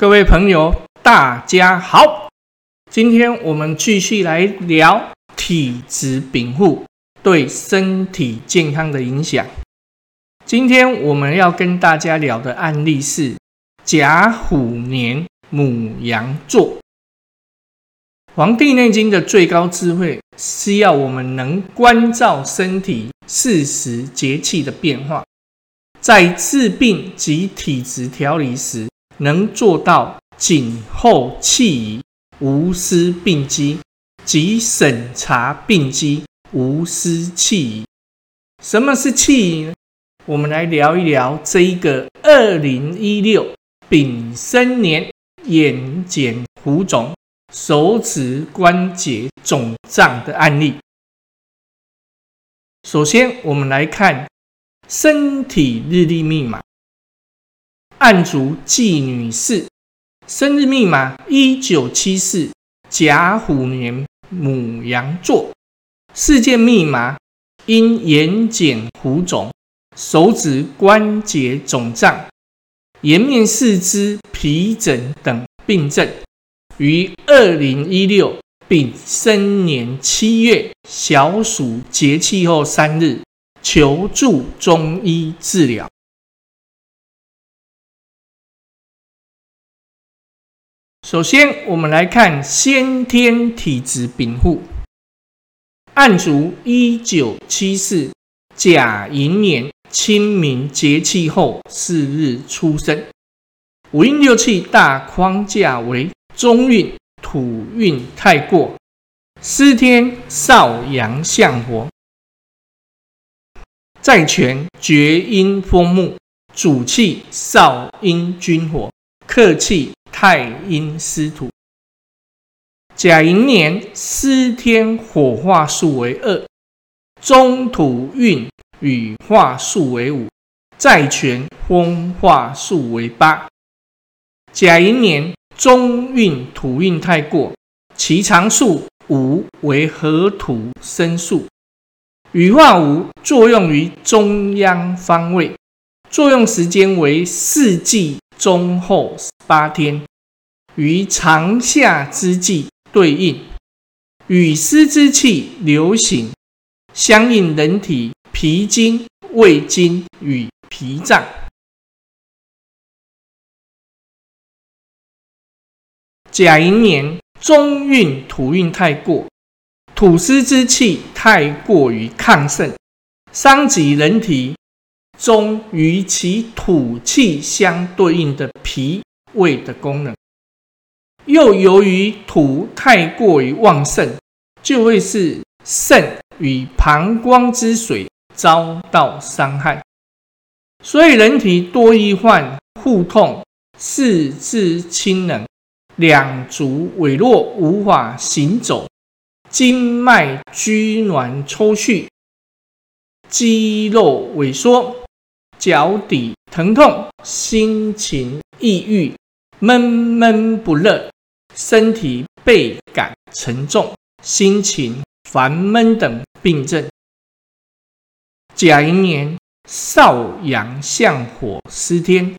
各位朋友，大家好！今天我们继续来聊体质禀赋对身体健康的影响。今天我们要跟大家聊的案例是甲虎年母羊座。《黄帝内经》的最高智慧是要我们能关照身体四时节气的变化，在治病及体质调理时，能做到谨后弃疑，无失病机；即审查病机，无失弃疑。什么是弃疑呢？我们来聊一聊这一个二零一六丙申年眼睑浮肿。手指关节肿胀的案例。首先，我们来看身体日历密码。案主季女士，生日密码一九七四，甲虎年母羊座。事件密码因眼睑浮肿、手指关节肿胀、颜面四肢皮疹等病症。于二零一六丙申年七月小暑节气后三日求助中医治疗。首先，我们来看先天体质禀赋。案主一九七四甲寅年清明节气后四日出生，五运六气大框架为。中运土运太过，司天少阳相火，在权厥阴风木，主气少阴君火，客气太阴司土。甲寅年司天火化数为二，中土运与化数为五，在权风化数为八。甲寅年。中运土运太过，其常数五为合土生数，羽化五作用于中央方位，作用时间为四季中后八天，与长夏之际对应，与湿之气流行，相应人体脾经、胃经与脾脏。甲寅年中运土运太过，土湿之气太过于亢盛，伤及人体中与其土气相对应的脾胃的功能。又由于土太过于旺盛，就会是肾与膀胱之水遭到伤害，所以人体多易患腹痛、四肢清冷。两足萎弱，无法行走；经脉拘挛抽搐，肌肉萎缩，脚底疼痛，心情抑郁，闷闷不乐，身体倍感沉重，心情烦闷等病症。甲寅年少阳相火失天，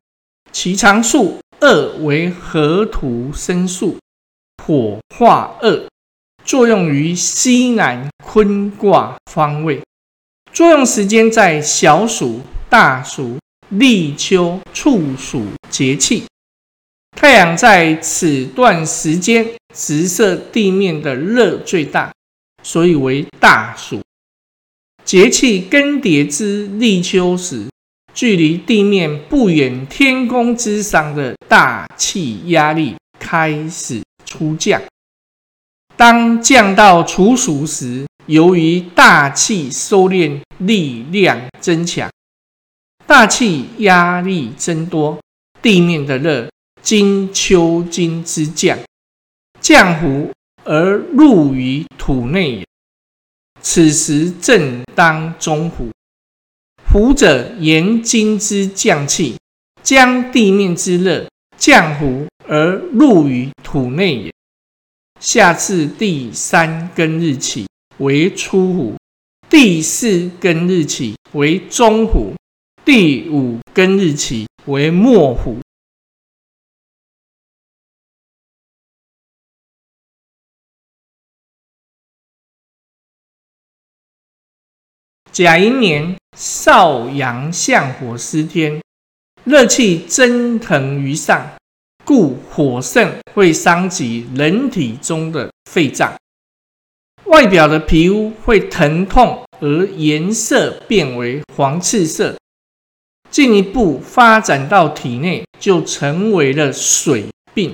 其长数。二为合土生数，火化二，作用于西南坤卦方位，作用时间在小暑、大暑、立秋、处暑节气。太阳在此段时间直射地面的热最大，所以为大暑。节气更迭之立秋时。距离地面不远，天空之上的大气压力开始出降。当降到处暑时，由于大气收敛，力量增强，大气压力增多，地面的热经秋金之降，降伏而入于土内也。此时正当中伏。伏者言金之降气，将地面之热降伏而入于土内也。下至第三根日起为初伏，第四根日起为中伏，第五根日期为末虎。甲寅年，少阳相火司天，热气蒸腾于上，故火盛会伤及人体中的肺脏，外表的皮肤会疼痛而颜色变为黄赤色，进一步发展到体内就成为了水病，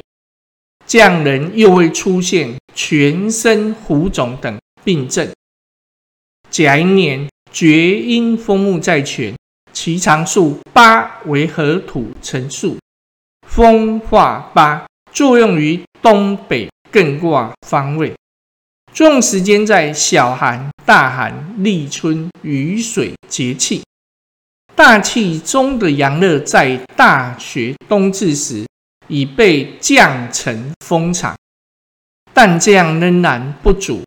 这样人又会出现全身浮肿等病症。甲寅年。厥阴风木在泉，其常数八为合土成数，风化八作用于东北艮卦方位，作用时间在小寒、大寒、立春、雨水节气。大气中的阳热在大雪冬至时已被降成风场，但这样仍然不足。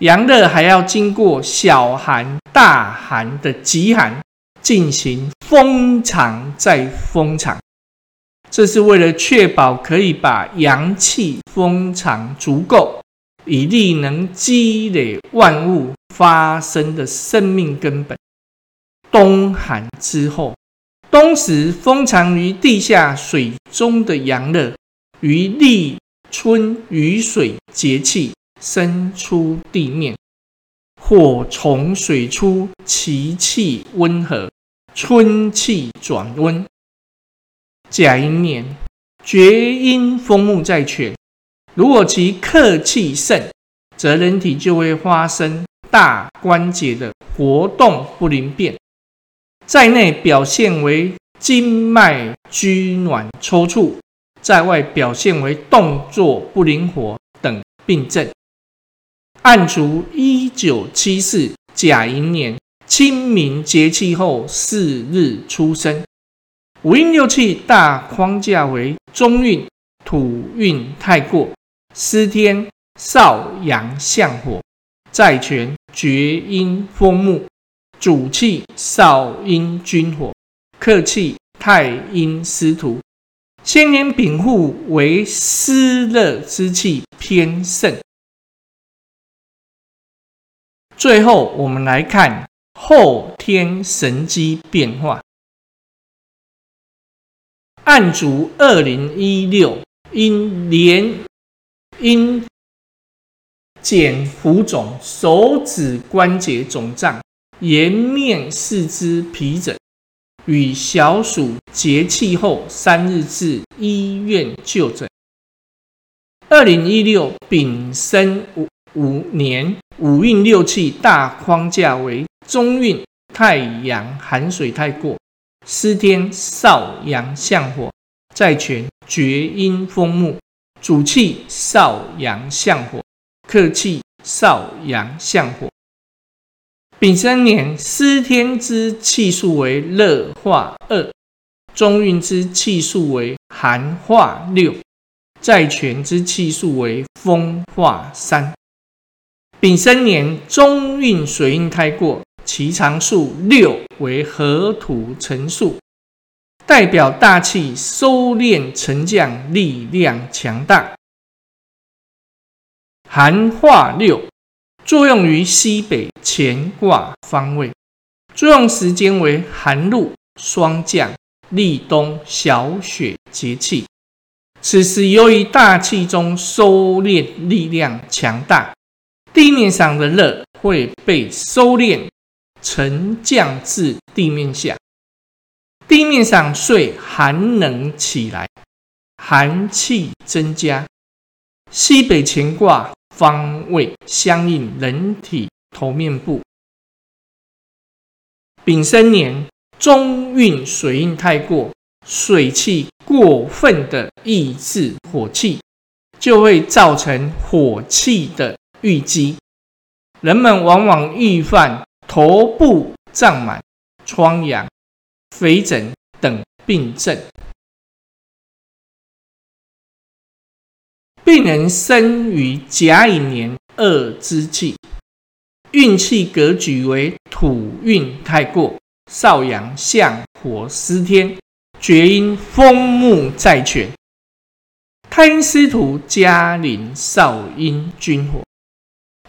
阳热还要经过小寒、大寒的极寒，进行封藏再封藏，这是为了确保可以把阳气封藏足够，以力能积累万物发生的生命根本。冬寒之后，冬时封藏于地下水中的阳热，于立春雨水节气。生出地面，火从水出，其气温和，春气转温。甲寅年，厥阴风木在泉，如果其克气盛，则人体就会发生大关节的活动不灵便，在内表现为经脉拘挛抽搐，在外表现为动作不灵活等病症。按卒一九七四甲寅年清明节气后四日出生，五运六气大框架为中运土运太过，司天少阳相火，在权厥阴风木，主气少阴君火，客气太阴司徒，先年丙户为湿热之气偏盛。最后，我们来看后天神机变化。按足二零一六，因连因减浮肿，手指关节肿胀，颜面四肢皮疹，与小暑节气后三日至医院就诊。二零一六丙申五五年。五运六气大框架为中运太阳寒水太过，司天少阳相火，在权厥阴风木，主气少阳相火，克气少阳相火。丙申年，司天之气数为热化二，中运之气数为寒化六，在权之气数为风化三。丙申年中运水运太过，其常数六为合土成数，代表大气收敛沉降，力量强大。寒化六作用于西北乾卦方位，作用时间为寒露霜降、立冬小雪节气。此时由于大气中收敛力量强大。地面上的热会被收敛，沉降至地面下，地面上遂寒冷起来，寒气增加。西北乾卦方位相应人体头面部。丙申年中运水运太过，水气过分的抑制火气，就会造成火气的。淤积，人们往往遇犯头部胀满、疮疡、肥疹等病症。病人生于甲乙年二之气，运气格局为土运太过，少阳相火失天，厥阴风木在权，太阴司徒加临少阴君火。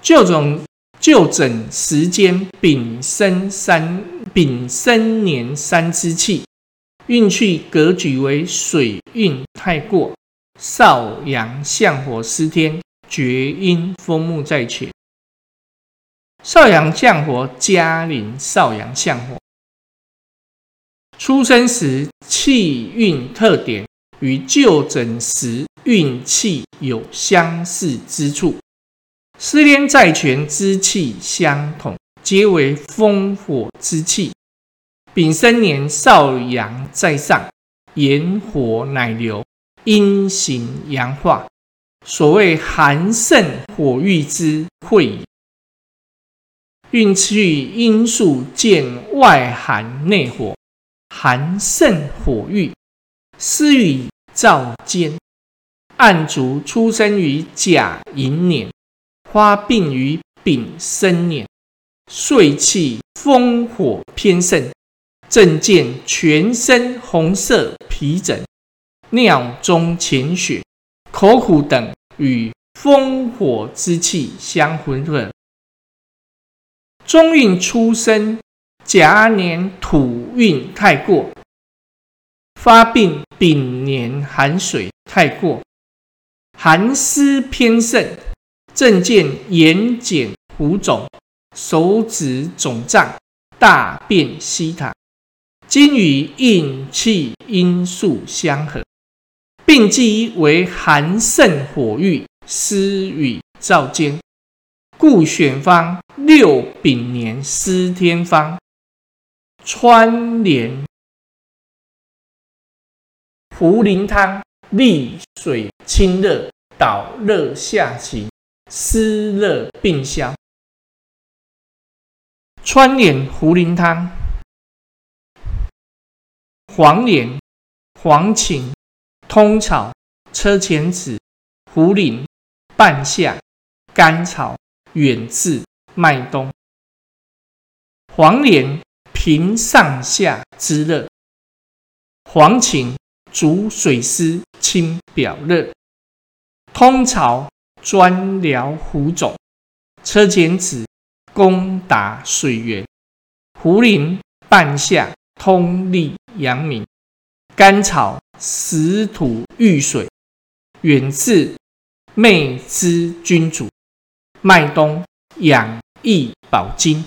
就诊就诊时间丙申三丙申年三之气，运气格局为水运太过，少阳相火失天，厥阴风木在前。少阳相火加临少阳相火，出生时气运特点与就诊时运气有相似之处。失天在权之气相同，皆为风火之气。丙申年少阳在上，炎火乃流，阴行阳化，所谓寒盛火郁之会也。运气因素见外寒内火，寒盛火郁，失与燥坚。暗卒出生于甲寅年。发病于丙申年，岁气风火偏盛，症见全身红色皮疹、尿中潜血、口苦等，与风火之气相混合。中运出生甲年土运太过，发病丙年寒水太过，寒湿偏盛。症见眼睑浮肿，手指肿胀，大便稀溏，今与应气因素相合，病机为寒盛火郁，湿与燥坚，故选方六丙年司天方，川连茯苓汤，利水清热，导热下行。湿热并消，川连茯苓汤：黄连、黄芩、通草、车前子、茯苓、半夏、甘草、远志、麦冬。黄连平上下之热，黄芩主水湿清表热，通草。专疗浮肿，车前子攻打水源，茯苓半夏通利阳明，甘草食土遇水，远志媚之君主，麦冬养益保精。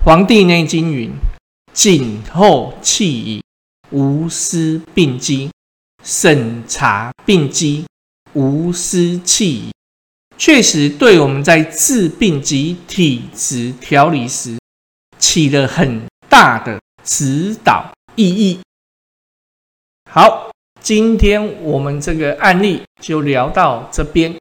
《黄帝内经》云：谨后气矣，无失病机。审查病机，无失气，确实对我们在治病及体质调理时起了很大的指导意义。好，今天我们这个案例就聊到这边。